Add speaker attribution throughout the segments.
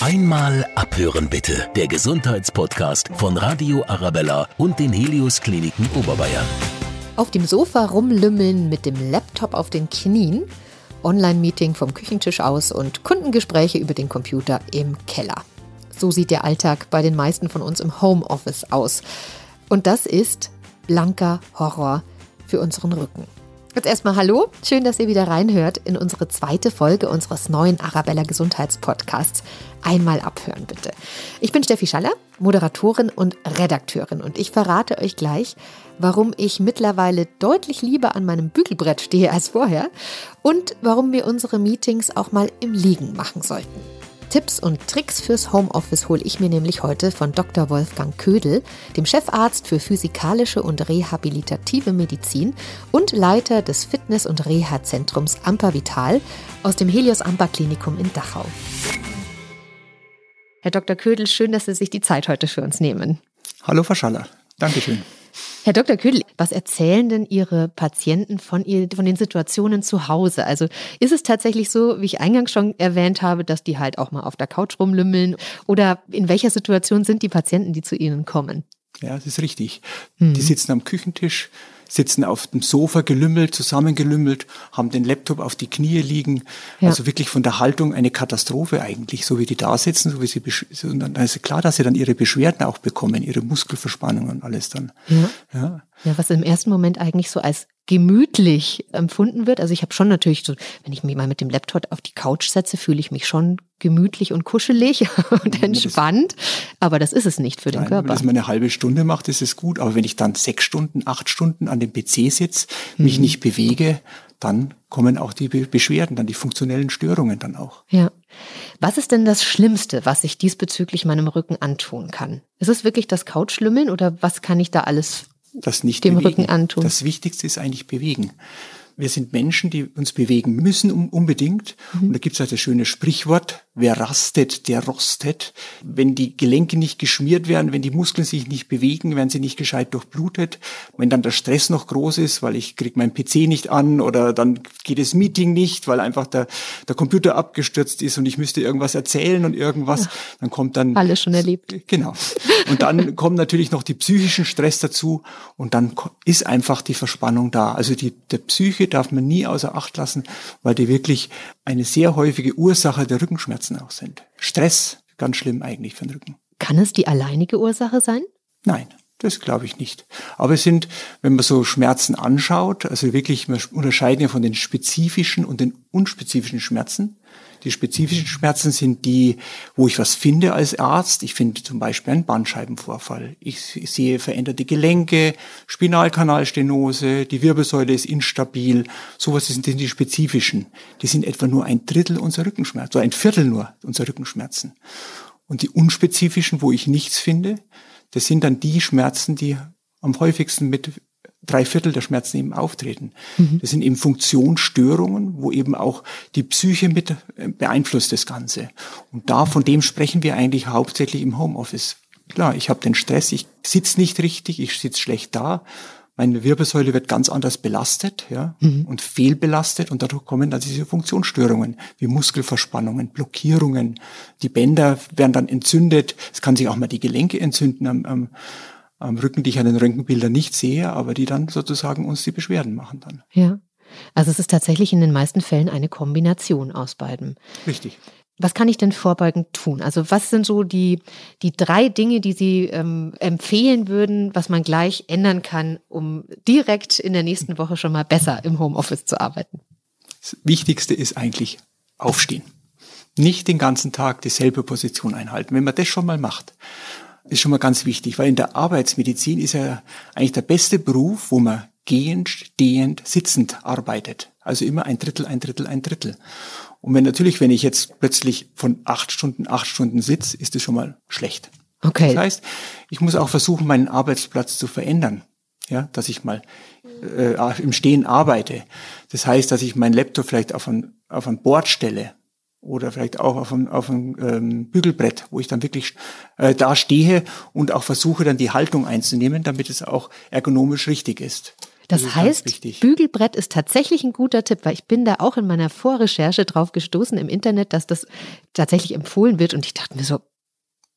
Speaker 1: Einmal abhören bitte. Der Gesundheitspodcast von Radio Arabella und den Helios Kliniken Oberbayern.
Speaker 2: Auf dem Sofa rumlümmeln mit dem Laptop auf den Knien, Online-Meeting vom Küchentisch aus und Kundengespräche über den Computer im Keller. So sieht der Alltag bei den meisten von uns im Homeoffice aus. Und das ist blanker Horror für unseren Rücken. Jetzt erstmal Hallo, schön, dass ihr wieder reinhört in unsere zweite Folge unseres neuen Arabella Gesundheitspodcasts. Einmal abhören bitte. Ich bin Steffi Schaller, Moderatorin und Redakteurin und ich verrate euch gleich, warum ich mittlerweile deutlich lieber an meinem Bügelbrett stehe als vorher und warum wir unsere Meetings auch mal im Liegen machen sollten. Tipps und Tricks fürs Homeoffice hole ich mir nämlich heute von Dr. Wolfgang Ködel, dem Chefarzt für physikalische und rehabilitative Medizin und Leiter des Fitness- und Reha-Zentrums Amper Vital aus dem Helios Amper Klinikum in Dachau. Herr Dr. Ködel, schön, dass Sie sich die Zeit heute für uns nehmen.
Speaker 3: Hallo, Frau. Dankeschön.
Speaker 2: Herr Dr. Ködel, was erzählen denn Ihre Patienten von, ihr, von den Situationen zu Hause? Also ist es tatsächlich so, wie ich eingangs schon erwähnt habe, dass die halt auch mal auf der Couch rumlümmeln? Oder in welcher Situation sind die Patienten, die zu Ihnen kommen?
Speaker 3: Ja, das ist richtig. Hm. Die sitzen am Küchentisch, sitzen auf dem Sofa gelümmelt, zusammengelümmelt, haben den Laptop auf die Knie liegen. Ja. Also wirklich von der Haltung eine Katastrophe eigentlich, so wie die da sitzen, so wie sie, und dann ist klar, dass sie dann ihre Beschwerden auch bekommen, ihre Muskelverspannungen und alles dann.
Speaker 2: Ja. ja. Ja, was im ersten Moment eigentlich so als gemütlich empfunden wird. Also ich habe schon natürlich so, wenn ich mich mal mit dem Laptop auf die Couch setze, fühle ich mich schon gemütlich und kuschelig und entspannt. Aber das ist es nicht für den Nein, Körper. Wenn
Speaker 3: das mal eine halbe Stunde macht, ist es gut. Aber wenn ich dann sechs Stunden, acht Stunden an dem PC sitze, mich mhm. nicht bewege, dann kommen auch die Beschwerden, dann die funktionellen Störungen dann auch.
Speaker 2: Ja. Was ist denn das Schlimmste, was ich diesbezüglich meinem Rücken antun kann? Ist es wirklich das Couchlümmeln oder was kann ich da alles
Speaker 3: das nicht
Speaker 2: dem
Speaker 3: bewegen.
Speaker 2: Rücken antun.
Speaker 3: Das Wichtigste ist eigentlich bewegen wir sind Menschen, die uns bewegen müssen um, unbedingt. Mhm. Und da gibt es halt das schöne Sprichwort, wer rastet, der rostet. Wenn die Gelenke nicht geschmiert werden, wenn die Muskeln sich nicht bewegen, werden sie nicht gescheit durchblutet. Wenn dann der Stress noch groß ist, weil ich krieg meinen PC nicht an oder dann geht das Meeting nicht, weil einfach der, der Computer abgestürzt ist und ich müsste irgendwas erzählen und irgendwas, ja. dann kommt dann...
Speaker 2: Alles schon erlebt.
Speaker 3: Genau. Und dann kommen natürlich noch die psychischen Stress dazu und dann ist einfach die Verspannung da. Also die, der Psyche darf man nie außer Acht lassen, weil die wirklich eine sehr häufige Ursache der Rückenschmerzen auch sind. Stress, ganz schlimm eigentlich für den Rücken.
Speaker 2: Kann es die alleinige Ursache sein?
Speaker 3: Nein. Das glaube ich nicht. Aber es sind, wenn man so Schmerzen anschaut, also wirklich, wir unterscheiden ja von den spezifischen und den unspezifischen Schmerzen. Die spezifischen Schmerzen sind die, wo ich was finde als Arzt. Ich finde zum Beispiel einen Bandscheibenvorfall. Ich sehe veränderte Gelenke, Spinalkanalstenose, die Wirbelsäule ist instabil. Sowas sind die spezifischen. Die sind etwa nur ein Drittel unserer Rückenschmerzen, so ein Viertel nur unserer Rückenschmerzen. Und die unspezifischen, wo ich nichts finde, das sind dann die Schmerzen, die am häufigsten mit drei Viertel der Schmerzen eben auftreten. Mhm. Das sind eben Funktionsstörungen, wo eben auch die Psyche mit äh, beeinflusst das Ganze. Und da, von dem sprechen wir eigentlich hauptsächlich im Homeoffice. Klar, ich habe den Stress, ich sitze nicht richtig, ich sitze schlecht da, meine Wirbelsäule wird ganz anders belastet ja, mhm. und fehlbelastet und dadurch kommen dann diese Funktionsstörungen wie Muskelverspannungen, Blockierungen. Die Bänder werden dann entzündet. Es kann sich auch mal die Gelenke entzünden am, am, am Rücken, die ich an den Röntgenbildern nicht sehe, aber die dann sozusagen uns die Beschwerden machen dann.
Speaker 2: Ja. Also es ist tatsächlich in den meisten Fällen eine Kombination aus beiden.
Speaker 3: Richtig.
Speaker 2: Was kann ich denn vorbeugend tun? Also was sind so die, die drei Dinge, die Sie ähm, empfehlen würden, was man gleich ändern kann, um direkt in der nächsten Woche schon mal besser im Homeoffice zu arbeiten?
Speaker 3: Das Wichtigste ist eigentlich aufstehen. Nicht den ganzen Tag dieselbe Position einhalten. Wenn man das schon mal macht, ist schon mal ganz wichtig, weil in der Arbeitsmedizin ist ja eigentlich der beste Beruf, wo man gehend, stehend, sitzend arbeitet. Also immer ein Drittel, ein Drittel, ein Drittel. Und wenn natürlich, wenn ich jetzt plötzlich von acht Stunden, acht Stunden sitze, ist das schon mal schlecht.
Speaker 2: Okay.
Speaker 3: Das heißt, ich muss auch versuchen, meinen Arbeitsplatz zu verändern. Ja, dass ich mal äh, im Stehen arbeite. Das heißt, dass ich meinen Laptop vielleicht auf ein, auf ein Board stelle oder vielleicht auch auf ein, auf ein ähm, Bügelbrett, wo ich dann wirklich äh, da stehe und auch versuche, dann die Haltung einzunehmen, damit es auch ergonomisch richtig ist.
Speaker 2: Das, das heißt, Bügelbrett ist tatsächlich ein guter Tipp, weil ich bin da auch in meiner Vorrecherche drauf gestoßen im Internet, dass das tatsächlich empfohlen wird und ich dachte mir so,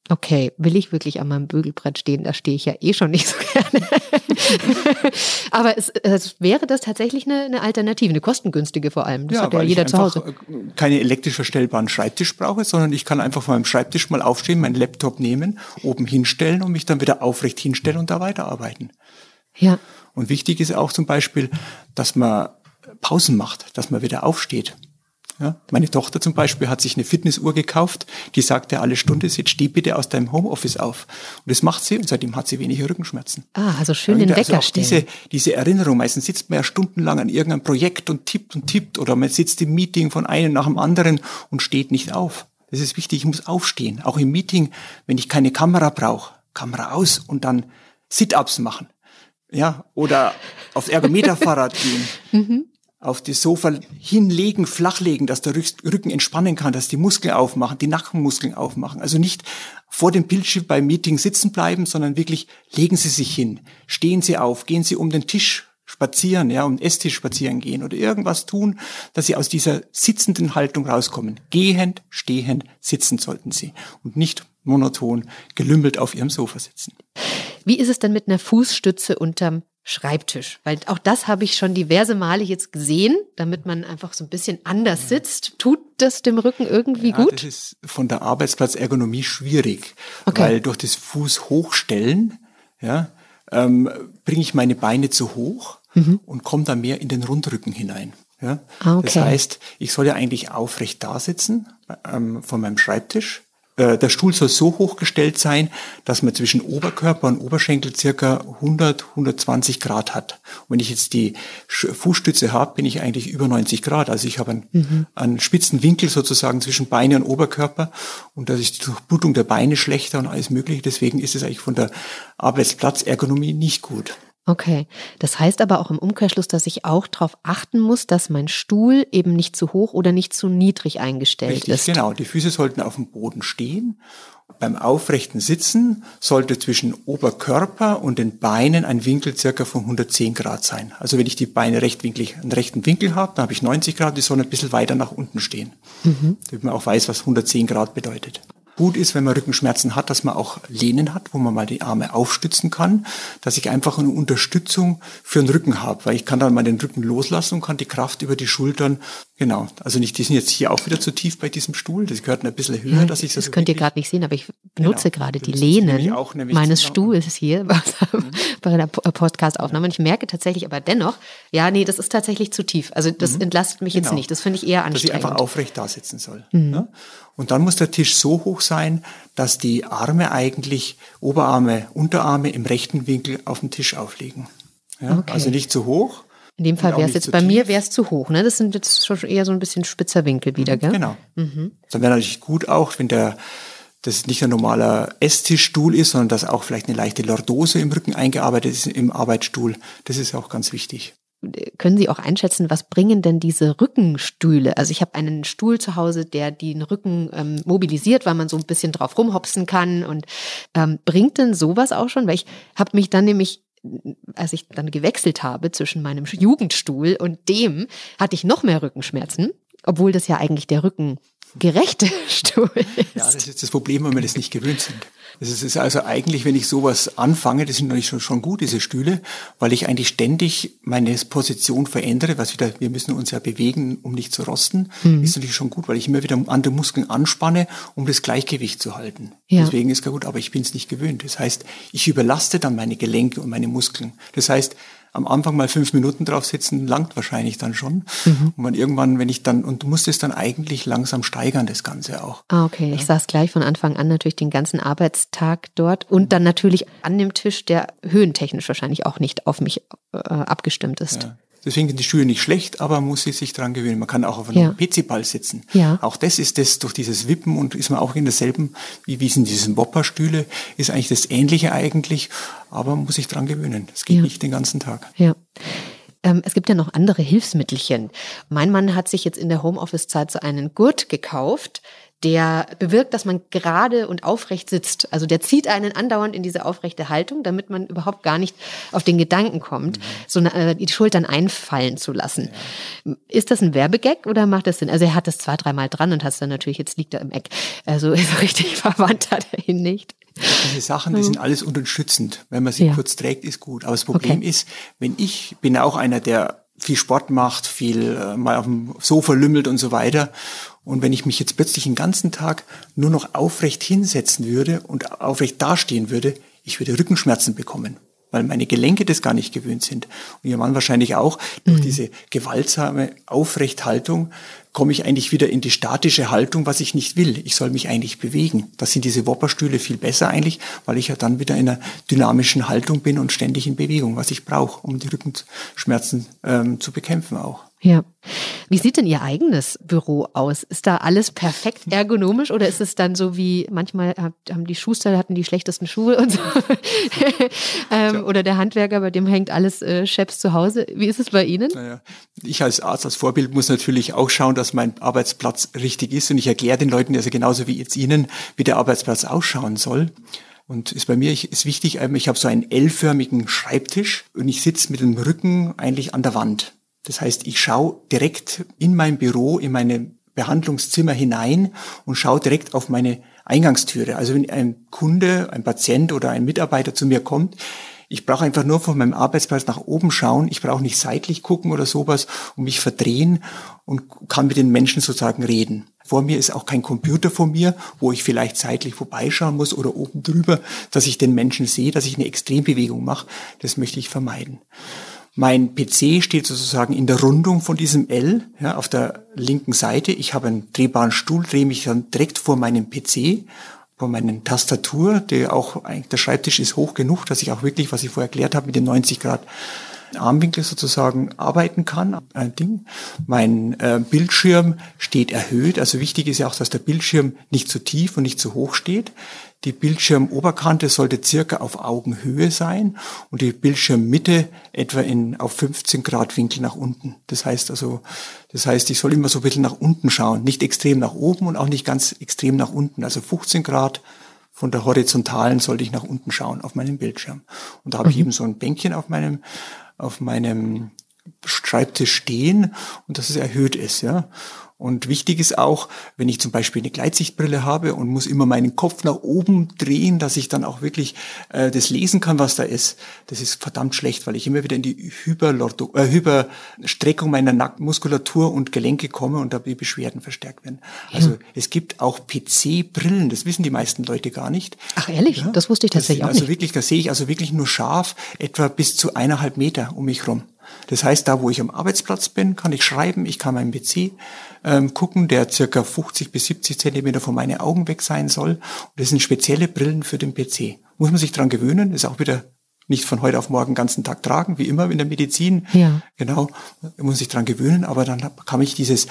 Speaker 2: okay, will ich wirklich an meinem Bügelbrett stehen? Da stehe ich ja eh schon nicht so gerne. Aber es, es, wäre das tatsächlich eine, eine, Alternative, eine kostengünstige vor allem. Das
Speaker 3: ja,
Speaker 2: hat
Speaker 3: ja
Speaker 2: jeder
Speaker 3: zu Hause. Äh, keine elektrisch verstellbaren Schreibtisch brauche, sondern ich kann einfach von meinem Schreibtisch mal aufstehen, meinen Laptop nehmen, oben hinstellen und mich dann wieder aufrecht hinstellen und da weiterarbeiten.
Speaker 2: Ja.
Speaker 3: Und wichtig ist auch zum Beispiel, dass man Pausen macht, dass man wieder aufsteht. Ja, meine Tochter zum Beispiel hat sich eine Fitnessuhr gekauft, die sagte alle Stunde, jetzt steh bitte aus deinem Homeoffice auf. Und das macht sie und seitdem hat sie weniger Rückenschmerzen.
Speaker 2: Ah, also schön den Wecker also stellen.
Speaker 3: Diese, diese Erinnerung, meistens sitzt man ja stundenlang an irgendeinem Projekt und tippt und tippt oder man sitzt im Meeting von einem nach dem anderen und steht nicht auf. Das ist wichtig, ich muss aufstehen. Auch im Meeting, wenn ich keine Kamera brauche, Kamera aus und dann Sit-ups machen. Ja, oder aufs Ergometerfahrrad gehen. Mhm auf das Sofa hinlegen, flachlegen, dass der Rücken entspannen kann, dass die Muskeln aufmachen, die Nackenmuskeln aufmachen. Also nicht vor dem Bildschirm beim Meeting sitzen bleiben, sondern wirklich legen Sie sich hin, stehen Sie auf, gehen Sie um den Tisch spazieren, ja, um den Esstisch spazieren gehen oder irgendwas tun, dass Sie aus dieser sitzenden Haltung rauskommen. Gehend, stehend, sitzen sollten Sie und nicht monoton gelümmelt auf Ihrem Sofa sitzen.
Speaker 2: Wie ist es denn mit einer Fußstütze unterm Schreibtisch, weil auch das habe ich schon diverse Male jetzt gesehen, damit man einfach so ein bisschen anders sitzt. Tut das dem Rücken irgendwie ja, gut?
Speaker 3: Das ist von der Arbeitsplatzergonomie schwierig, okay. weil durch das Fuß hochstellen, ja, ähm, bringe ich meine Beine zu hoch mhm. und komme da mehr in den Rundrücken hinein. Ja? Ah, okay. Das heißt, ich soll ja eigentlich aufrecht da sitzen ähm, von meinem Schreibtisch äh, der Stuhl soll so hochgestellt sein, dass man zwischen Oberkörper und Oberschenkel circa 100, 120 Grad hat. Und wenn ich jetzt die Fußstütze habe, bin ich eigentlich über 90 Grad. Also ich habe einen, mhm. einen spitzen Winkel sozusagen zwischen Beine und Oberkörper und da ist die Durchblutung der Beine schlechter und alles mögliche. Deswegen ist es eigentlich von der Arbeitsplatzergonomie nicht gut.
Speaker 2: Okay, das heißt aber auch im Umkehrschluss, dass ich auch darauf achten muss, dass mein Stuhl eben nicht zu hoch oder nicht zu niedrig eingestellt
Speaker 3: Richtig,
Speaker 2: ist.
Speaker 3: Genau, die Füße sollten auf dem Boden stehen. Beim aufrechten Sitzen sollte zwischen Oberkörper und den Beinen ein Winkel circa von 110 Grad sein. Also wenn ich die Beine rechtwinklig, einen rechten Winkel habe, dann habe ich 90 Grad, die sollen ein bisschen weiter nach unten stehen. Mhm. Damit man auch weiß, was 110 Grad bedeutet gut ist, wenn man Rückenschmerzen hat, dass man auch Lehnen hat, wo man mal die Arme aufstützen kann, dass ich einfach eine Unterstützung für den Rücken habe, weil ich kann dann mal den Rücken loslassen und kann die Kraft über die Schultern, genau, also nicht, die sind jetzt hier auch wieder zu tief bei diesem Stuhl, das gehört ein bisschen höher, ja, dass ich
Speaker 2: das. Das könnt ihr gerade nicht sehen, aber ich benutze genau, gerade die Lehnen meines Stuhls hier mhm. bei der Podcast-Aufnahme und ich merke tatsächlich aber dennoch, ja, nee, das ist tatsächlich zu tief. Also das mhm. entlastet mich genau. jetzt nicht, das finde ich eher anstrengend.
Speaker 3: Dass ich einfach aufrecht da sitzen soll. Mhm. Ne? Und dann muss der Tisch so hoch sein, dass die Arme eigentlich, Oberarme, Unterarme im rechten Winkel auf dem Tisch aufliegen. Ja? Okay. Also nicht zu hoch.
Speaker 2: In dem Fall wäre es jetzt, bei tief. mir wäre es zu hoch. Ne? Das sind jetzt schon eher so ein bisschen spitzer Winkel wieder, gell?
Speaker 3: Genau. Mhm. Dann wäre natürlich gut auch, wenn der das nicht ein normaler Esstischstuhl ist, sondern dass auch vielleicht eine leichte Lordose im Rücken eingearbeitet ist im Arbeitsstuhl. Das ist auch ganz wichtig
Speaker 2: können Sie auch einschätzen, was bringen denn diese Rückenstühle? Also ich habe einen Stuhl zu Hause, der den Rücken ähm, mobilisiert, weil man so ein bisschen drauf rumhopsen kann. Und ähm, bringt denn sowas auch schon? Weil ich habe mich dann nämlich als ich dann gewechselt habe zwischen meinem Jugendstuhl und dem, hatte ich noch mehr Rückenschmerzen, obwohl das ja eigentlich der rückengerechte Stuhl ist.
Speaker 3: Ja, das ist das Problem, wenn wir das nicht gewöhnt sind. Das ist also eigentlich, wenn ich sowas anfange, das sind natürlich schon, schon gut, diese Stühle, weil ich eigentlich ständig meine Position verändere, was wieder, wir müssen uns ja bewegen, um nicht zu rosten, mhm. ist natürlich schon gut, weil ich immer wieder andere Muskeln anspanne, um das Gleichgewicht zu halten. Ja. Deswegen ist es gut, aber ich bin es nicht gewöhnt. Das heißt, ich überlaste dann meine Gelenke und meine Muskeln. Das heißt, am Anfang mal fünf Minuten drauf sitzen, langt wahrscheinlich dann schon. Mhm. Und man irgendwann, wenn ich dann, und du musst es dann eigentlich langsam steigern, das Ganze auch.
Speaker 2: Ah, okay. Ja. Ich saß gleich von Anfang an natürlich den ganzen Arbeitstag dort und dann natürlich an dem Tisch, der höhentechnisch wahrscheinlich auch nicht auf mich äh, abgestimmt ist.
Speaker 3: Ja. Deswegen sind die Schuhe nicht schlecht, aber man muss sich dran gewöhnen. Man kann auch auf einem ja. PC-Ball sitzen. Ja. Auch das ist das durch dieses Wippen und ist man auch in derselben, wie, wie es in diesen Wopperstühle, ist eigentlich das Ähnliche eigentlich, aber man muss sich dran gewöhnen. Es geht ja. nicht den ganzen Tag.
Speaker 2: Ja. Ähm, es gibt ja noch andere Hilfsmittelchen. Mein Mann hat sich jetzt in der Homeoffice-Zeit so einen Gurt gekauft, der bewirkt, dass man gerade und aufrecht sitzt. Also der zieht einen andauernd in diese aufrechte Haltung, damit man überhaupt gar nicht auf den Gedanken kommt, mhm. so äh, die Schultern einfallen zu lassen. Ja. Ist das ein Werbegag oder macht das Sinn? Also er hat das zwei, dreimal dran und hat es dann natürlich, jetzt liegt er im Eck. Also so richtig verwandt hat er ihn nicht.
Speaker 3: Diese Sachen, die sind alles unterstützend. Wenn man sie ja. kurz trägt, ist gut. Aber das Problem okay. ist, wenn ich bin auch einer, der viel Sport macht, viel äh, mal auf dem Sofa lümmelt und so weiter. Und wenn ich mich jetzt plötzlich den ganzen Tag nur noch aufrecht hinsetzen würde und aufrecht dastehen würde, ich würde Rückenschmerzen bekommen, weil meine Gelenke das gar nicht gewöhnt sind. Und ihr Mann wahrscheinlich auch. Durch mhm. diese gewaltsame Aufrechthaltung komme ich eigentlich wieder in die statische Haltung, was ich nicht will. Ich soll mich eigentlich bewegen. Da sind diese Wopperstühle viel besser eigentlich, weil ich ja dann wieder in einer dynamischen Haltung bin und ständig in Bewegung, was ich brauche, um die Rückenschmerzen ähm, zu bekämpfen auch.
Speaker 2: Ja. Wie sieht denn Ihr eigenes Büro aus? Ist da alles perfekt ergonomisch oder ist es dann so wie manchmal haben die Schuster hatten die schlechtesten Schuhe und so ähm, oder der Handwerker, bei dem hängt alles äh, Chefs zu Hause. Wie ist es bei Ihnen?
Speaker 3: Naja, ich als Arzt, als Vorbild muss natürlich auch schauen, dass mein Arbeitsplatz richtig ist und ich erkläre den Leuten, also genauso wie jetzt Ihnen, wie der Arbeitsplatz ausschauen soll. Und ist bei mir ist wichtig, ähm, ich habe so einen L-förmigen Schreibtisch und ich sitze mit dem Rücken eigentlich an der Wand. Das heißt, ich schaue direkt in mein Büro, in meine Behandlungszimmer hinein und schaue direkt auf meine Eingangstüre. Also wenn ein Kunde, ein Patient oder ein Mitarbeiter zu mir kommt, ich brauche einfach nur von meinem Arbeitsplatz nach oben schauen. Ich brauche nicht seitlich gucken oder sowas und mich verdrehen und kann mit den Menschen sozusagen reden. Vor mir ist auch kein Computer vor mir, wo ich vielleicht seitlich vorbeischauen muss oder oben drüber, dass ich den Menschen sehe, dass ich eine Extrembewegung mache. Das möchte ich vermeiden. Mein PC steht sozusagen in der Rundung von diesem L ja, auf der linken Seite. Ich habe einen drehbaren Stuhl, drehe mich dann direkt vor meinem PC, vor meinen Tastatur, der auch eigentlich der Schreibtisch ist hoch genug, dass ich auch wirklich, was ich vorher erklärt habe, mit den 90 Grad Armwinkel sozusagen arbeiten kann. Ein Ding. Mein äh, Bildschirm steht erhöht. Also wichtig ist ja auch, dass der Bildschirm nicht zu tief und nicht zu hoch steht. Die Bildschirmoberkante sollte circa auf Augenhöhe sein und die Bildschirmmitte etwa in, auf 15 Grad Winkel nach unten. Das heißt also, das heißt, ich soll immer so ein bisschen nach unten schauen, nicht extrem nach oben und auch nicht ganz extrem nach unten. Also 15 Grad von der horizontalen sollte ich nach unten schauen auf meinem Bildschirm. Und da habe ich mhm. eben so ein Bänkchen auf meinem, auf meinem Schreibtisch stehen und dass es erhöht ist, ja. Und wichtig ist auch, wenn ich zum Beispiel eine Gleitsichtbrille habe und muss immer meinen Kopf nach oben drehen, dass ich dann auch wirklich äh, das lesen kann, was da ist. Das ist verdammt schlecht, weil ich immer wieder in die Hyperlordo äh, Hyperstreckung meiner Nackenmuskulatur und Gelenke komme und da die Beschwerden verstärkt werden. Ja. Also es gibt auch PC-Brillen, das wissen die meisten Leute gar nicht.
Speaker 2: Ach ehrlich? Ja? Das wusste ich tatsächlich
Speaker 3: auch
Speaker 2: also
Speaker 3: nicht. Also wirklich, da sehe ich also wirklich nur scharf, etwa bis zu eineinhalb Meter um mich rum. Das heißt, da wo ich am Arbeitsplatz bin, kann ich schreiben, ich kann meinen PC ähm, gucken, der circa 50 bis 70 Zentimeter von meinen Augen weg sein soll. Und das sind spezielle Brillen für den PC. Muss man sich dran gewöhnen, ist auch wieder nicht von heute auf morgen den ganzen Tag tragen, wie immer in der Medizin. Ja. Genau, muss sich dran gewöhnen, aber dann kann ich dieses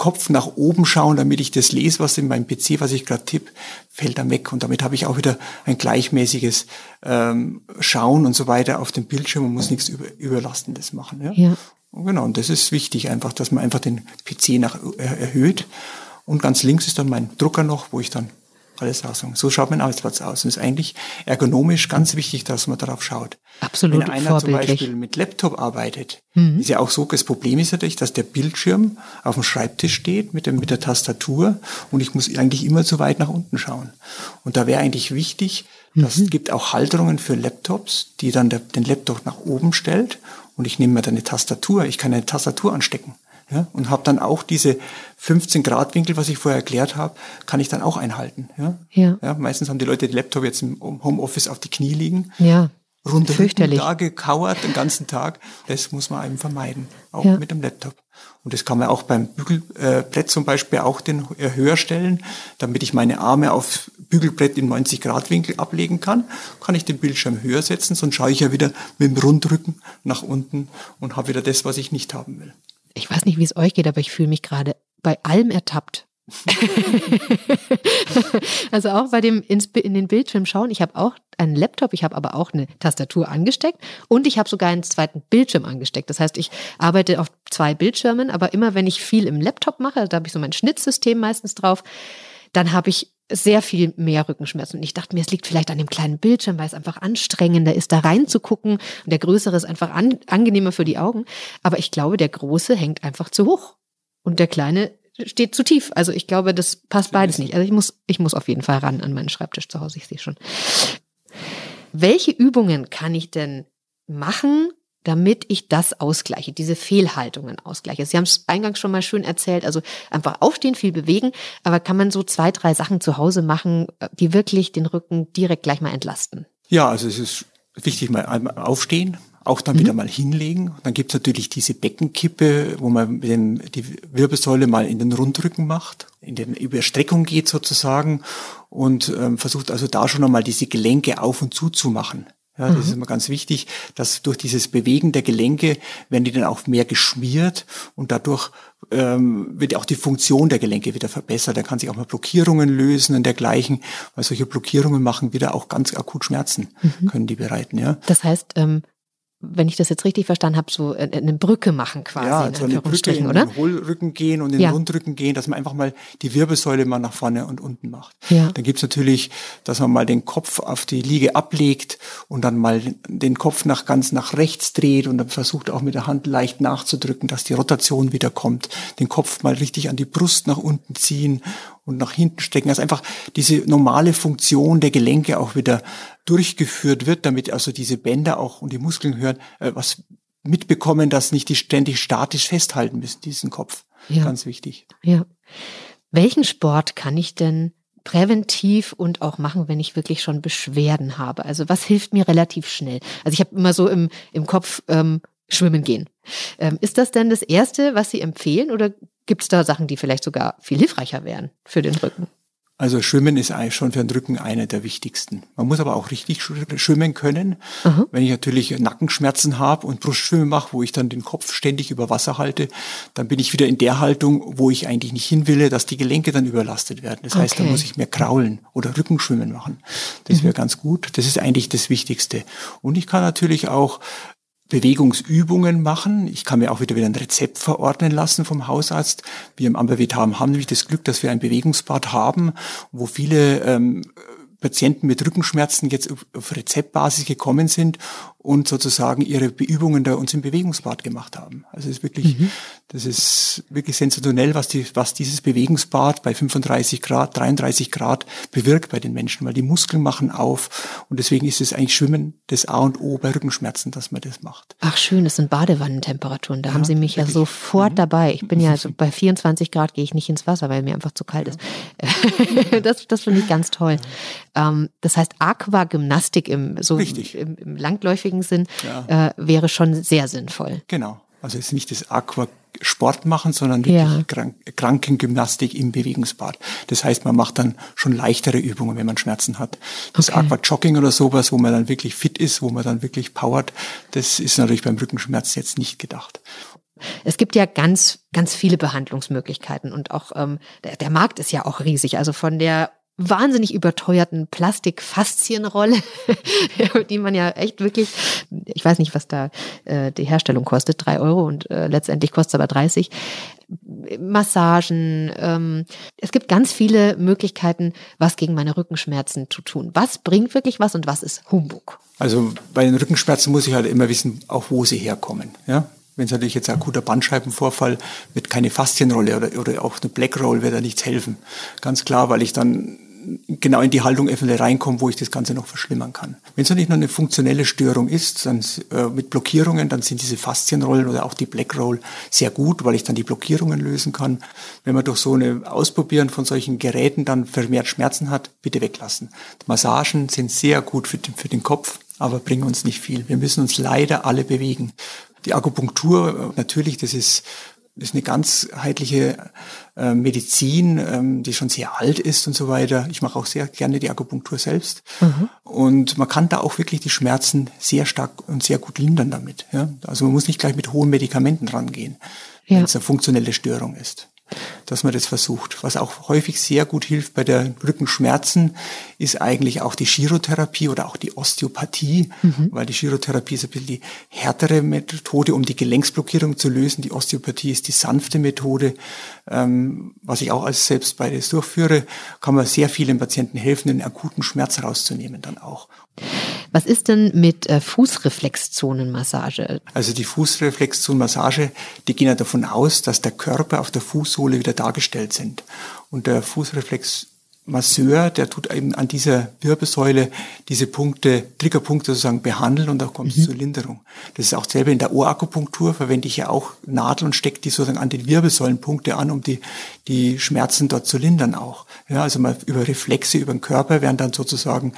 Speaker 3: Kopf nach oben schauen, damit ich das lese, was in meinem PC, was ich gerade tippe, fällt dann weg. Und damit habe ich auch wieder ein gleichmäßiges ähm, Schauen und so weiter auf dem Bildschirm und muss nichts über, Überlastendes machen. Ja? ja. Und genau, und das ist wichtig einfach, dass man einfach den PC nach, äh, erhöht. Und ganz links ist dann mein Drucker noch, wo ich dann alles rausholen. So schaut mein Arbeitsplatz aus. Und es ist eigentlich ergonomisch ganz wichtig, dass man darauf schaut.
Speaker 2: Absolut.
Speaker 3: Wenn einer zum Beispiel mit Laptop arbeitet, mhm. ist ja auch so, das Problem ist natürlich, dass der Bildschirm auf dem Schreibtisch steht mit, dem, mit der Tastatur und ich muss eigentlich immer zu weit nach unten schauen. Und da wäre eigentlich wichtig, dass mhm. es gibt auch Halterungen für Laptops, die dann der, den Laptop nach oben stellt und ich nehme mir dann eine Tastatur. Ich kann eine Tastatur anstecken. Ja, und habe dann auch diese 15 Grad Winkel, was ich vorher erklärt habe, kann ich dann auch einhalten. Ja? Ja. ja meistens haben die Leute den Laptop jetzt im Homeoffice auf die Knie liegen.
Speaker 2: Ja.
Speaker 3: Runter da gekauert den ganzen Tag. Das muss man einem vermeiden, auch ja. mit dem Laptop. Und das kann man auch beim Bügelbrett zum Beispiel auch den höher stellen, damit ich meine Arme auf Bügelbrett in 90 Grad Winkel ablegen kann, kann ich den Bildschirm höher setzen, sonst schaue ich ja wieder mit dem Rundrücken nach unten und habe wieder das, was ich nicht haben will
Speaker 2: ich weiß nicht, wie es euch geht, aber ich fühle mich gerade bei allem ertappt. also auch bei dem in den Bildschirm schauen. Ich habe auch einen Laptop, ich habe aber auch eine Tastatur angesteckt und ich habe sogar einen zweiten Bildschirm angesteckt. Das heißt, ich arbeite auf zwei Bildschirmen, aber immer wenn ich viel im Laptop mache, da habe ich so mein Schnittsystem meistens drauf, dann habe ich sehr viel mehr Rückenschmerzen. Und ich dachte mir, es liegt vielleicht an dem kleinen Bildschirm, weil es einfach anstrengender ist, da reinzugucken. Und der größere ist einfach an, angenehmer für die Augen. Aber ich glaube, der große hängt einfach zu hoch. Und der kleine steht zu tief. Also ich glaube, das passt beides nicht. Also ich muss, ich muss auf jeden Fall ran an meinen Schreibtisch zu Hause. Ich sehe schon. Welche Übungen kann ich denn machen, damit ich das ausgleiche, diese Fehlhaltungen ausgleiche. Sie haben es eingangs schon mal schön erzählt, also einfach aufstehen, viel bewegen, aber kann man so zwei, drei Sachen zu Hause machen, die wirklich den Rücken direkt gleich mal entlasten?
Speaker 3: Ja, also es ist wichtig, mal einmal aufstehen, auch dann mhm. wieder mal hinlegen. Dann gibt's natürlich diese Beckenkippe, wo man den, die Wirbelsäule mal in den Rundrücken macht, in den Überstreckung geht sozusagen und ähm, versucht also da schon einmal diese Gelenke auf und zu zu machen. Ja, das mhm. ist immer ganz wichtig, dass durch dieses Bewegen der Gelenke werden die dann auch mehr geschmiert und dadurch ähm, wird auch die Funktion der Gelenke wieder verbessert. Da kann sich auch mal Blockierungen lösen und dergleichen, weil solche Blockierungen machen wieder auch ganz akut Schmerzen, mhm. können die bereiten. Ja.
Speaker 2: Das heißt, ähm, wenn ich das jetzt richtig verstanden habe, so eine Brücke machen quasi.
Speaker 3: Ja, so eine Brücke in oder? den Hohlrücken gehen und in den ja. Rundrücken gehen, dass man einfach mal die Wirbelsäule mal nach vorne und unten macht. Ja. Dann gibt's natürlich, dass man mal den Kopf auf die Liege ablegt und dann mal den Kopf nach ganz nach rechts dreht und dann versucht auch mit der Hand leicht nachzudrücken, dass die Rotation wieder kommt. Den Kopf mal richtig an die Brust nach unten ziehen und nach hinten strecken, dass einfach diese normale Funktion der Gelenke auch wieder durchgeführt wird, damit also diese Bänder auch und die Muskeln hören, äh, was mitbekommen, dass nicht die ständig statisch festhalten müssen, diesen Kopf. Ja. Ganz wichtig.
Speaker 2: Ja. Welchen Sport kann ich denn präventiv und auch machen, wenn ich wirklich schon Beschwerden habe? Also was hilft mir relativ schnell? Also ich habe immer so im, im Kopf ähm, schwimmen gehen. Ähm, ist das denn das Erste, was Sie empfehlen oder gibt es da Sachen, die vielleicht sogar viel hilfreicher wären für den Rücken?
Speaker 3: Also Schwimmen ist eigentlich schon für den Rücken einer der wichtigsten. Man muss aber auch richtig schwimmen können. Aha. Wenn ich natürlich Nackenschmerzen habe und Brustschwimmen mache, wo ich dann den Kopf ständig über Wasser halte, dann bin ich wieder in der Haltung, wo ich eigentlich nicht hin will, dass die Gelenke dann überlastet werden. Das heißt, okay. da muss ich mehr kraulen oder Rückenschwimmen machen. Das wäre mhm. ganz gut. Das ist eigentlich das Wichtigste. Und ich kann natürlich auch Bewegungsübungen machen. Ich kann mir auch wieder, wieder ein Rezept verordnen lassen vom Hausarzt. Wir im Amberwit haben, haben nämlich das Glück, dass wir ein Bewegungsbad haben, wo viele ähm, Patienten mit Rückenschmerzen jetzt auf Rezeptbasis gekommen sind und sozusagen ihre Übungen da uns im Bewegungsbad gemacht haben. Also es ist wirklich, mhm. das ist wirklich sensationell, was die, was dieses Bewegungsbad bei 35 Grad, 33 Grad bewirkt bei den Menschen, weil die Muskeln machen auf und deswegen ist es eigentlich Schwimmen das A und O bei Rückenschmerzen, dass man das macht.
Speaker 2: Ach schön, das sind Badewannentemperaturen, da ja, haben Sie mich wirklich. ja sofort mhm. dabei. Ich bin ja so bei 24 Grad gehe ich nicht ins Wasser, weil mir einfach zu kalt ist. das, das finde ich ganz toll. Ähm, das heißt, Aquagymnastik im, so Richtig. im, im langläufigen Sinn ja. äh, wäre schon sehr sinnvoll.
Speaker 3: Genau. Also es ist nicht das Aquasport machen, sondern wirklich ja. Krank Krankengymnastik im Bewegungsbad. Das heißt, man macht dann schon leichtere Übungen, wenn man Schmerzen hat. Das okay. Aquajogging oder sowas, wo man dann wirklich fit ist, wo man dann wirklich powert, das ist natürlich beim Rückenschmerz jetzt nicht gedacht.
Speaker 2: Es gibt ja ganz, ganz viele Behandlungsmöglichkeiten und auch ähm, der, der Markt ist ja auch riesig. Also von der wahnsinnig überteuerten Plastikfaszienrolle, die man ja echt wirklich, ich weiß nicht, was da äh, die Herstellung kostet, drei Euro und äh, letztendlich kostet es aber 30. Massagen. Ähm, es gibt ganz viele Möglichkeiten, was gegen meine Rückenschmerzen zu tun. Was bringt wirklich was und was ist Humbug?
Speaker 3: Also bei den Rückenschmerzen muss ich halt immer wissen, auch wo sie herkommen. Ja? Wenn es natürlich jetzt ein akuter Bandscheibenvorfall wird keine Faszienrolle oder, oder auch eine Black Roll wird da nichts helfen. Ganz klar, weil ich dann genau in die Haltung eventuell reinkomme, wo ich das Ganze noch verschlimmern kann. Wenn es natürlich noch eine funktionelle Störung ist, dann äh, mit Blockierungen, dann sind diese Faszienrollen oder auch die Black Roll sehr gut, weil ich dann die Blockierungen lösen kann. Wenn man durch so eine Ausprobieren von solchen Geräten dann vermehrt Schmerzen hat, bitte weglassen. Massagen sind sehr gut für den, für den Kopf, aber bringen uns nicht viel. Wir müssen uns leider alle bewegen. Die Akupunktur, äh, natürlich, das ist ist eine ganzheitliche äh, Medizin, ähm, die schon sehr alt ist und so weiter. Ich mache auch sehr gerne die Akupunktur selbst. Mhm. Und man kann da auch wirklich die Schmerzen sehr stark und sehr gut lindern damit. Ja? Also man muss nicht gleich mit hohen Medikamenten rangehen, ja. wenn es eine funktionelle Störung ist. Dass man das versucht. Was auch häufig sehr gut hilft bei der Rückenschmerzen, ist eigentlich auch die Chirotherapie oder auch die Osteopathie, mhm. weil die Chirotherapie ist ein bisschen die härtere Methode, um die Gelenksblockierung zu lösen. Die Osteopathie ist die sanfte Methode. Ähm, was ich auch als selbst beides durchführe, kann man sehr vielen Patienten helfen, den akuten Schmerz rauszunehmen dann auch.
Speaker 2: Was ist denn mit äh, Fußreflexzonenmassage?
Speaker 3: Also die Fußreflexzonenmassage, die gehen ja davon aus, dass der Körper auf der Fußsohle wieder dargestellt sind. Und der Fußreflex Masseur, der tut eben an dieser Wirbelsäule diese Punkte, Triggerpunkte sozusagen behandeln und da kommt es mhm. zur Linderung. Das ist auch selber in der Ohrakupunktur, verwende ich ja auch Nadeln und stecke die sozusagen an den Wirbelsäulenpunkte an, um die, die Schmerzen dort zu lindern auch. Ja, also mal über Reflexe, über den Körper werden dann sozusagen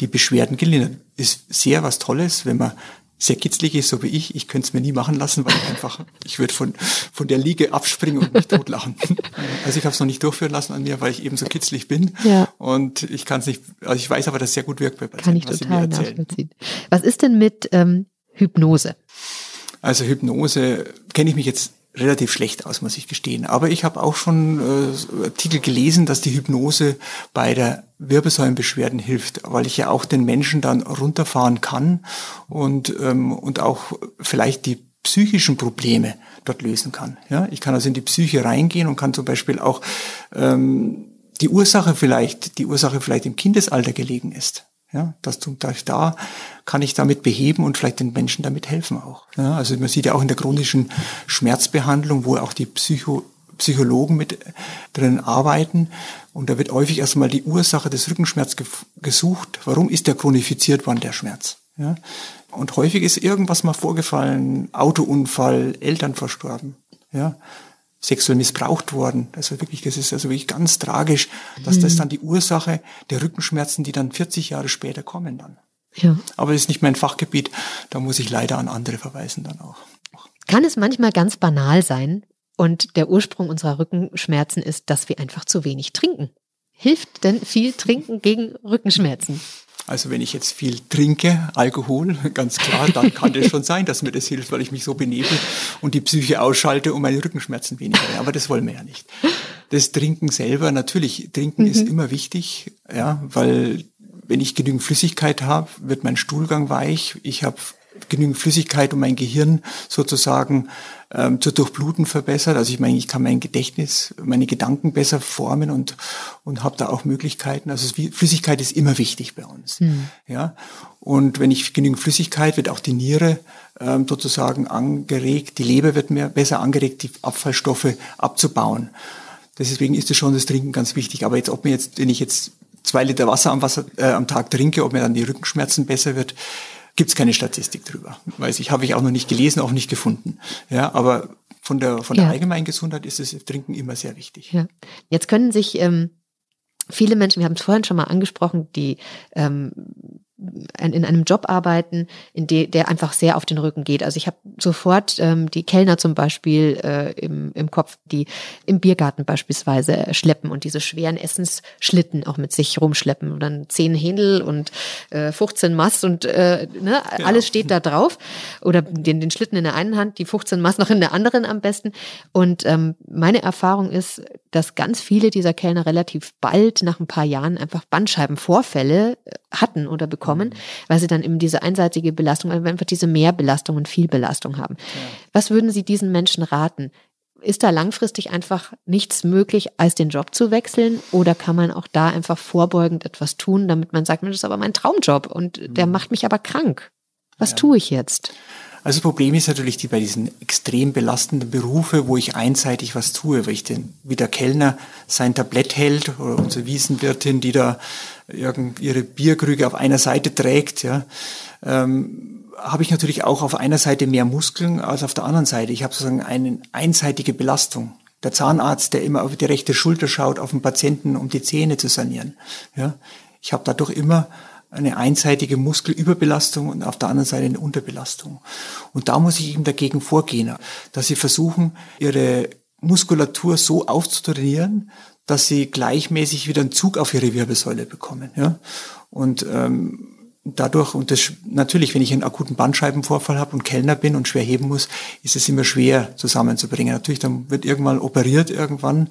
Speaker 3: die Beschwerden gelindert. Ist sehr was Tolles, wenn man sehr kitzlig ist, so wie ich, ich könnte es mir nie machen lassen, weil ich einfach, ich würde von, von der Liege abspringen und mich totlachen. Also ich habe es noch nicht durchführen lassen an mir, weil ich eben so kitzlig bin. Ja. Und ich kann es nicht, also ich weiß aber, dass es sehr gut wirkt bei
Speaker 2: Patienten. Kann ich total nachvollziehen. Was ist denn mit ähm, Hypnose?
Speaker 3: Also Hypnose kenne ich mich jetzt relativ schlecht aus, muss ich gestehen. Aber ich habe auch schon äh, Artikel gelesen, dass die Hypnose bei der Wirbelsäulenbeschwerden hilft, weil ich ja auch den Menschen dann runterfahren kann und, ähm, und auch vielleicht die psychischen Probleme dort lösen kann. Ja, ich kann also in die Psyche reingehen und kann zum Beispiel auch ähm, die Ursache vielleicht, die Ursache vielleicht im Kindesalter gelegen ist. Ja, das tut da kann ich damit beheben und vielleicht den Menschen damit helfen auch. Ja, also man sieht ja auch in der chronischen Schmerzbehandlung, wo auch die Psycho Psychologen mit drin arbeiten. Und da wird häufig erstmal die Ursache des Rückenschmerzes gesucht. Warum ist der chronifiziert worden, der Schmerz? Ja? Und häufig ist irgendwas mal vorgefallen, Autounfall, Eltern verstorben. Ja? Sexuell missbraucht worden. Also wirklich, das ist also wirklich ganz tragisch, dass mhm. das dann die Ursache der Rückenschmerzen, die dann 40 Jahre später kommen dann. Ja. Aber das ist nicht mein Fachgebiet, da muss ich leider an andere verweisen dann auch.
Speaker 2: Kann es manchmal ganz banal sein und der Ursprung unserer Rückenschmerzen ist, dass wir einfach zu wenig trinken? Hilft denn viel Trinken gegen Rückenschmerzen?
Speaker 3: Also wenn ich jetzt viel trinke, Alkohol, ganz klar, dann kann das schon sein, dass mir das hilft, weil ich mich so benebel und die Psyche ausschalte und meine Rückenschmerzen weniger werden. Aber das wollen wir ja nicht. Das Trinken selber, natürlich, Trinken mhm. ist immer wichtig, ja, weil wenn ich genügend Flüssigkeit habe, wird mein Stuhlgang weich. Ich habe genügend Flüssigkeit, um mein Gehirn sozusagen ähm, zu durchbluten verbessert. Also ich meine, ich kann mein Gedächtnis, meine Gedanken besser formen und und habe da auch Möglichkeiten. Also Flüssigkeit ist immer wichtig bei uns. Mhm. Ja, und wenn ich genügend Flüssigkeit, wird auch die Niere ähm, sozusagen angeregt, die Leber wird mehr besser angeregt, die Abfallstoffe abzubauen. Deswegen ist es schon das Trinken ganz wichtig. Aber jetzt, ob mir jetzt, wenn ich jetzt zwei Liter Wasser am, Wasser, äh, am Tag trinke, ob mir dann die Rückenschmerzen besser wird, gibt es keine Statistik drüber. Weiß ich, habe ich auch noch nicht gelesen, auch nicht gefunden. Ja, aber von der, von der ja. allgemeinen Gesundheit ist das Trinken immer sehr wichtig.
Speaker 2: Ja. Jetzt können sich ähm, viele Menschen, wir haben es vorhin schon mal angesprochen, die ähm, in einem Job arbeiten, in de, der einfach sehr auf den Rücken geht. Also ich habe sofort ähm, die Kellner zum Beispiel äh, im, im Kopf, die im Biergarten beispielsweise schleppen und diese schweren Essensschlitten auch mit sich rumschleppen und dann zehn Händel und äh, 15 Mass und äh, ne, genau. alles steht da drauf oder den, den Schlitten in der einen Hand, die 15 Mass noch in der anderen am besten. Und ähm, meine Erfahrung ist, dass ganz viele dieser Kellner relativ bald nach ein paar Jahren einfach Bandscheibenvorfälle äh, hatten oder bekommen, mhm. weil sie dann eben diese einseitige Belastung, einfach diese Mehrbelastung und Vielbelastung haben. Ja. Was würden Sie diesen Menschen raten? Ist da langfristig einfach nichts möglich, als den Job zu wechseln? Oder kann man auch da einfach vorbeugend etwas tun, damit man sagt, das ist aber mein Traumjob und der mhm. macht mich aber krank? Was ja. tue ich jetzt?
Speaker 3: Also das Problem ist natürlich die bei diesen extrem belastenden Berufe, wo ich einseitig was tue, weil ich den, wie der Kellner sein Tablett hält oder unsere Wiesenwirtin, die da irgend ihre Bierkrüge auf einer Seite trägt, ja, ähm, habe ich natürlich auch auf einer Seite mehr Muskeln als auf der anderen Seite. Ich habe sozusagen eine einseitige Belastung. Der Zahnarzt, der immer auf die rechte Schulter schaut, auf den Patienten, um die Zähne zu sanieren. Ja, ich habe dadurch immer eine einseitige Muskelüberbelastung und auf der anderen Seite eine Unterbelastung. Und da muss ich eben dagegen vorgehen, dass sie versuchen, ihre Muskulatur so aufzutrainieren, dass sie gleichmäßig wieder einen Zug auf ihre Wirbelsäule bekommen. Ja? Und ähm, dadurch, und das natürlich, wenn ich einen akuten Bandscheibenvorfall habe und Kellner bin und schwer heben muss, ist es immer schwer zusammenzubringen. Natürlich, dann wird irgendwann operiert irgendwann.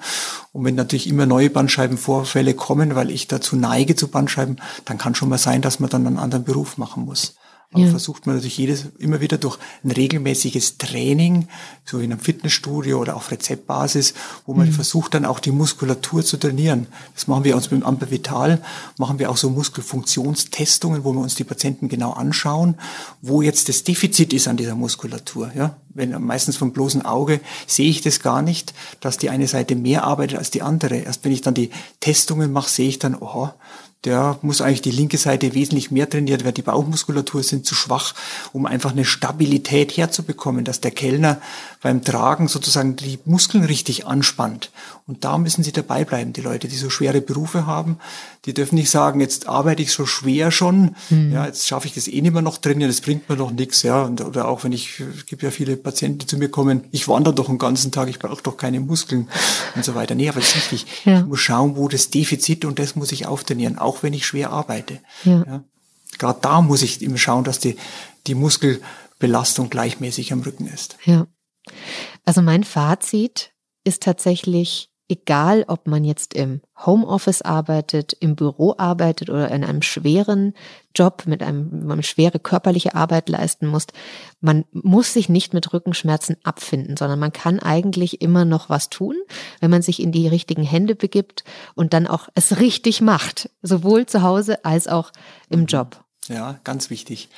Speaker 3: Und wenn natürlich immer neue Bandscheibenvorfälle kommen, weil ich dazu neige zu Bandscheiben, dann kann schon mal sein, dass man dann einen anderen Beruf machen muss. Aber ja. versucht man natürlich jedes, immer wieder durch ein regelmäßiges Training, so in einem Fitnessstudio oder auf Rezeptbasis, wo man mhm. versucht dann auch die Muskulatur zu trainieren. Das machen wir uns mit dem Amper Vital, machen wir auch so Muskelfunktionstestungen, wo wir uns die Patienten genau anschauen, wo jetzt das Defizit ist an dieser Muskulatur. Ja? Wenn meistens vom bloßen Auge sehe ich das gar nicht, dass die eine Seite mehr arbeitet als die andere. Erst wenn ich dann die Testungen mache, sehe ich dann, oh, der muss eigentlich die linke Seite wesentlich mehr trainiert werden. Die Bauchmuskulatur sind zu schwach, um einfach eine Stabilität herzubekommen, dass der Kellner beim Tragen sozusagen die Muskeln richtig anspannt. Und da müssen sie dabei bleiben, die Leute, die so schwere Berufe haben. Die dürfen nicht sagen, jetzt arbeite ich so schwer schon, mhm. ja, jetzt schaffe ich das eh nicht mehr noch trainieren, das bringt mir doch nichts, ja. Und, oder auch wenn ich, es gibt ja viele Patienten, die zu mir kommen, ich wandere doch den ganzen Tag, ich brauche doch keine Muskeln und so weiter. Nee, aber das ist wichtig. Ja. Ich muss schauen, wo das Defizit und das muss ich auftrainieren, auch wenn ich schwer arbeite. Ja. ja. Gerade da muss ich immer schauen, dass die, die Muskelbelastung gleichmäßig am Rücken ist.
Speaker 2: Ja. Also mein Fazit ist tatsächlich, egal ob man jetzt im Homeoffice arbeitet, im Büro arbeitet oder in einem schweren Job mit einem, man schwere körperliche Arbeit leisten muss, man muss sich nicht mit Rückenschmerzen abfinden, sondern man kann eigentlich immer noch was tun, wenn man sich in die richtigen Hände begibt und dann auch es richtig macht, sowohl zu Hause als auch im Job.
Speaker 3: Ja, ganz wichtig.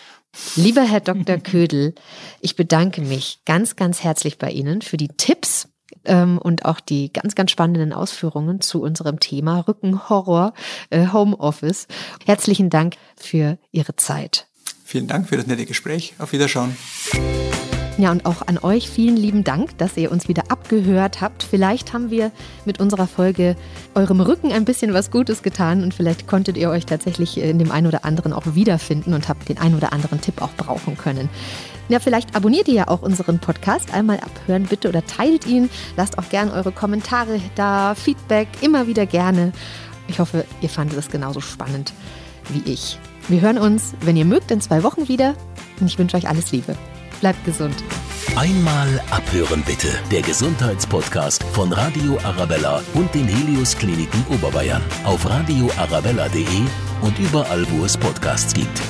Speaker 2: Lieber Herr Dr. Ködel, ich bedanke mich ganz, ganz herzlich bei Ihnen für die Tipps und auch die ganz, ganz spannenden Ausführungen zu unserem Thema Rückenhorror, äh, Homeoffice. Herzlichen Dank für Ihre Zeit.
Speaker 3: Vielen Dank für das nette Gespräch. Auf Wiederschauen.
Speaker 2: Ja, und auch an euch vielen lieben Dank, dass ihr uns wieder abgehört habt. Vielleicht haben wir mit unserer Folge eurem Rücken ein bisschen was Gutes getan und vielleicht konntet ihr euch tatsächlich in dem einen oder anderen auch wiederfinden und habt den einen oder anderen Tipp auch brauchen können. Ja, vielleicht abonniert ihr ja auch unseren Podcast. Einmal abhören bitte oder teilt ihn. Lasst auch gerne eure Kommentare da, Feedback, immer wieder gerne. Ich hoffe, ihr fandet es genauso spannend wie ich. Wir hören uns, wenn ihr mögt, in zwei Wochen wieder. Und ich wünsche euch alles Liebe. Bleibt gesund.
Speaker 1: Einmal abhören bitte. Der Gesundheitspodcast von Radio Arabella und den Helios Kliniken Oberbayern auf radioarabella.de und überall, wo es Podcasts gibt.